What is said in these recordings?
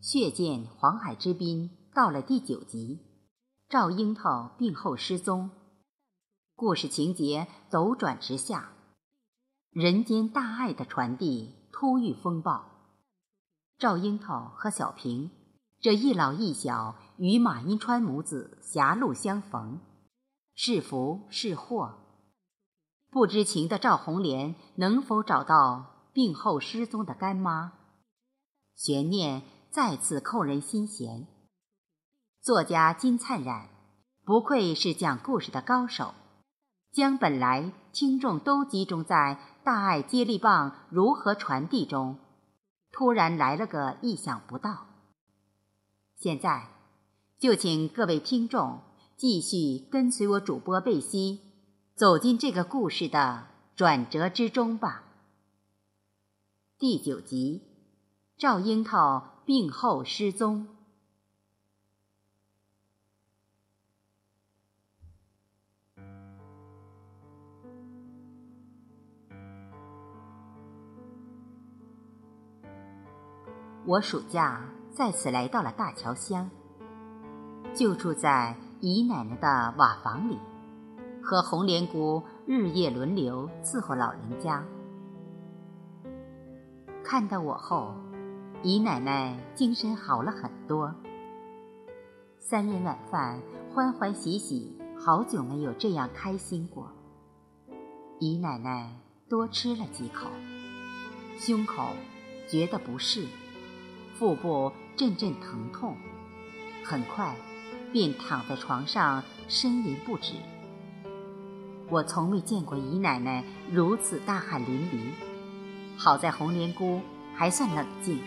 血溅黄海之滨到了第九集，赵樱桃病后失踪。故事情节陡转直下，人间大爱的传递突遇风暴。赵樱桃和小平这一老一小与马银川母子狭路相逢，是福是祸？不知情的赵红莲能否找到病后失踪的干妈？悬念再次扣人心弦。作家金灿然不愧是讲故事的高手，将本来听众都集中在大爱接力棒如何传递中，突然来了个意想不到。现在就请各位听众继续跟随我主播贝西。走进这个故事的转折之中吧。第九集，赵樱桃病后失踪。我暑假再次来到了大桥乡，就住在姨奶奶的瓦房里。和红莲姑日夜轮流伺候老人家。看到我后，姨奶奶精神好了很多。三人晚饭欢欢喜喜，好久没有这样开心过。姨奶奶多吃了几口，胸口觉得不适，腹部阵阵疼痛，很快便躺在床上呻吟不止。我从未见过姨奶奶如此大汗淋漓，好在红莲姑还算冷静，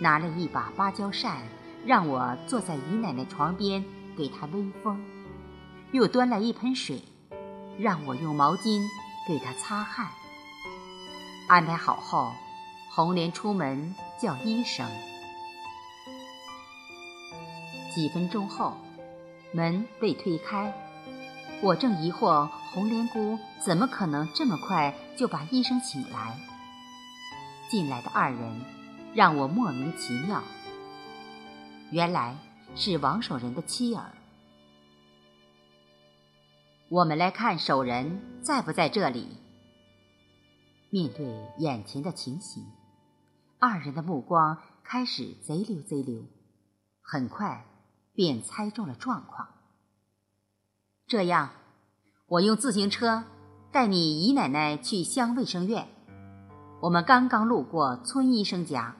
拿了一把芭蕉扇，让我坐在姨奶奶床边给她微风，又端来一盆水，让我用毛巾给她擦汗。安排好后，红莲出门叫医生。几分钟后，门被推开。我正疑惑红莲姑怎么可能这么快就把医生请来。进来的二人让我莫名其妙，原来是王守仁的妻儿。我们来看守仁在不在这里。面对眼前的情形，二人的目光开始贼溜贼溜，很快便猜中了状况。这样，我用自行车带你姨奶奶去乡卫生院。我们刚刚路过村医生家，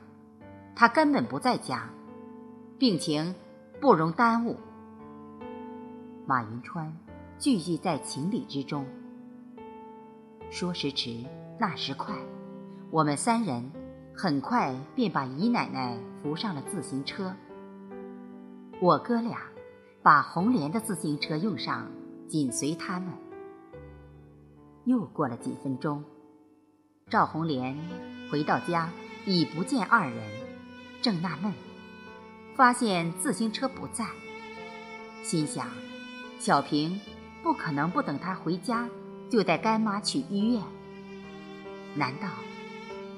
他根本不在家，病情不容耽误。马云川聚集在情理之中。说时迟，那时快，我们三人很快便把姨奶奶扶上了自行车。我哥俩。把红莲的自行车用上，紧随他们。又过了几分钟，赵红莲回到家，已不见二人，正纳闷，发现自行车不在，心想：小平不可能不等他回家就带干妈去医院。难道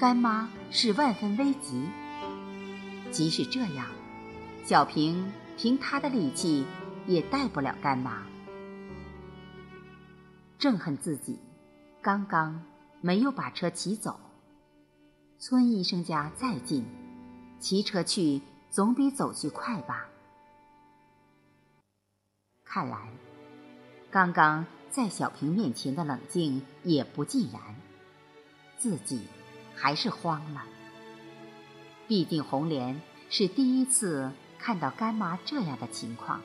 干妈是万分危急？即使这样，小平。凭他的力气，也带不了干妈。正恨自己刚刚没有把车骑走。村医生家再近，骑车去总比走去快吧？看来，刚刚在小平面前的冷静也不尽然，自己还是慌了。毕竟红莲是第一次。看到干妈这样的情况，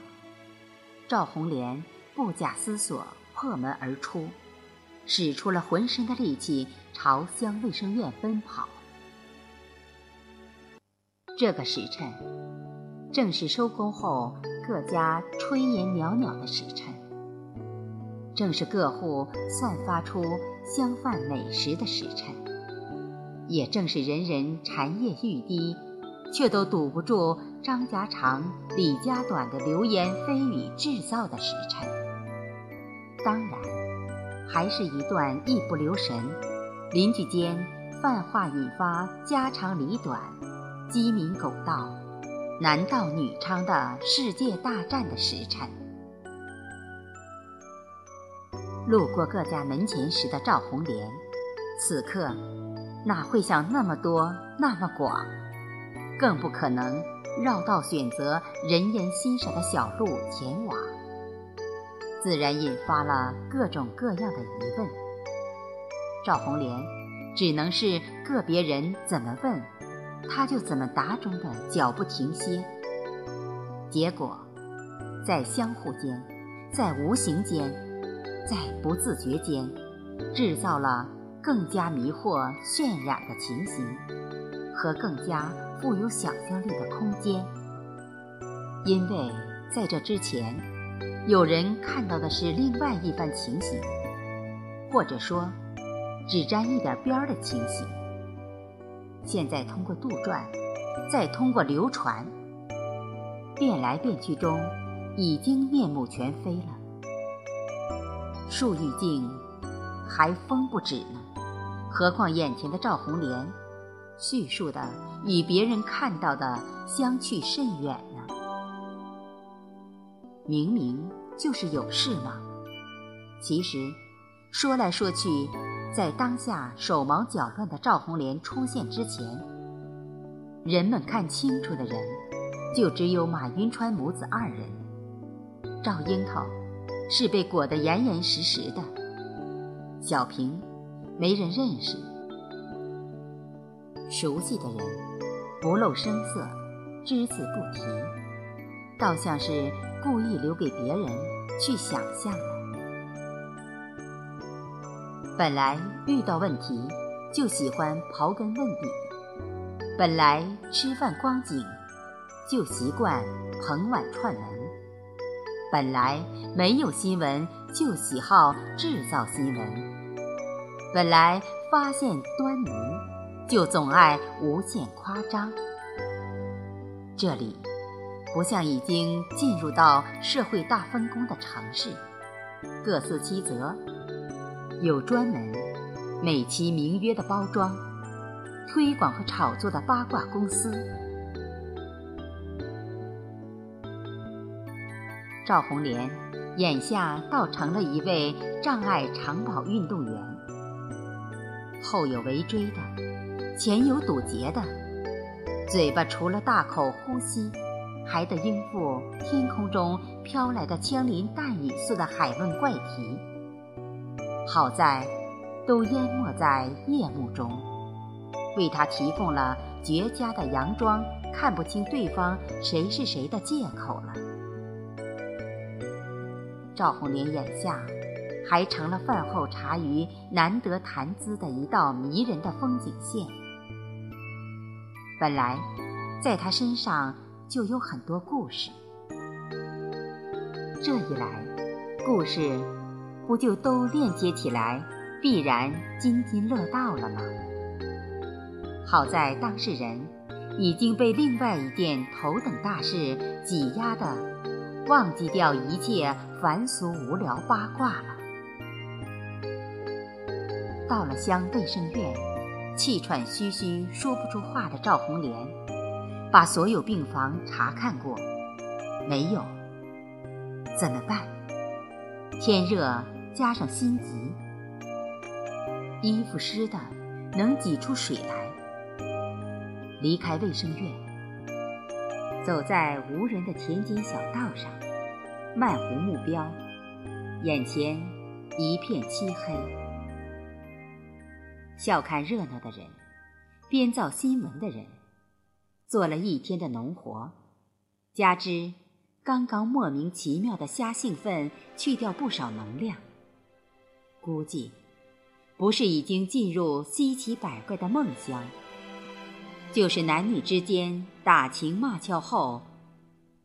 赵红莲不假思索破门而出，使出了浑身的力气朝乡卫生院奔跑。这个时辰，正是收工后各家炊烟袅袅的时辰，正是各户散发出香饭美食的时辰，也正是人人馋掖欲滴。却都堵不住张家长、李家短的流言蜚语制造的时辰。当然，还是一段一不留神，邻居间泛话引发家长里短，鸡鸣狗盗、男盗女娼的世界大战的时辰。路过各家门前时的赵红莲，此刻哪会想那么多那么广，更不可能绕道选择人烟稀少的小路前往，自然引发了各种各样的疑问。赵红莲只能是个别人怎么问，他就怎么答中的脚不停歇，结果在相互间，在无形间。在不自觉间，制造了更加迷惑、渲染的情形和更加富有想象力的空间。因为在这之前，有人看到的是另外一番情形，或者说只沾一点边儿的情形。现在通过杜撰，再通过流传，变来变去中，已经面目全非了。树欲静，还风不止呢。何况眼前的赵红莲，叙述的与别人看到的相去甚远呢？明明就是有事嘛。其实，说来说去，在当下手忙脚乱的赵红莲出现之前，人们看清楚的人，就只有马云川母子二人，赵樱桃。是被裹得严严实实的，小平没人认识，熟悉的人不露声色，只字不提，倒像是故意留给别人去想象的。本来遇到问题就喜欢刨根问底，本来吃饭光景就习惯捧碗串门。本来没有新闻，就喜好制造新闻；本来发现端倪，就总爱无限夸张。这里不像已经进入到社会大分工的城市，各司其责，有专门美其名曰的包装、推广和炒作的八卦公司。赵红莲眼下倒成了一位障碍长跑运动员，后有围追的，前有堵截的，嘴巴除了大口呼吸，还得应付天空中飘来的枪林弹雨似的海问怪题。好在都淹没在夜幕中，为他提供了绝佳的佯装看不清对方谁是谁的借口了。赵红莲眼下，还成了饭后茶余难得谈资的一道迷人的风景线。本来，在他身上就有很多故事，这一来，故事不就都链接起来，必然津津乐道了吗？好在当事人已经被另外一件头等大事挤压的。忘记掉一切凡俗无聊八卦了。到了乡卫生院，气喘吁吁说不出话的赵红莲，把所有病房查看过，没有。怎么办？天热加上心急，衣服湿的能挤出水来。离开卫生院。走在无人的田间小道上，漫无目标，眼前一片漆黑。笑看热闹的人，编造新闻的人，做了一天的农活，加之刚刚莫名其妙的瞎兴奋，去掉不少能量。估计不是已经进入稀奇百怪的梦乡。就是男女之间打情骂俏后，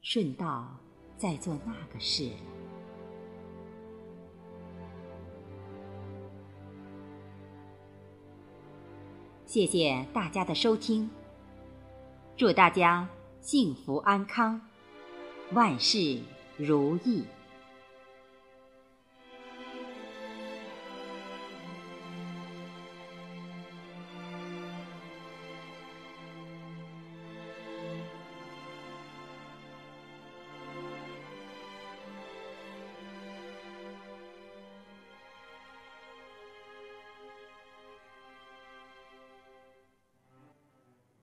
顺道再做那个事了。谢谢大家的收听，祝大家幸福安康，万事如意。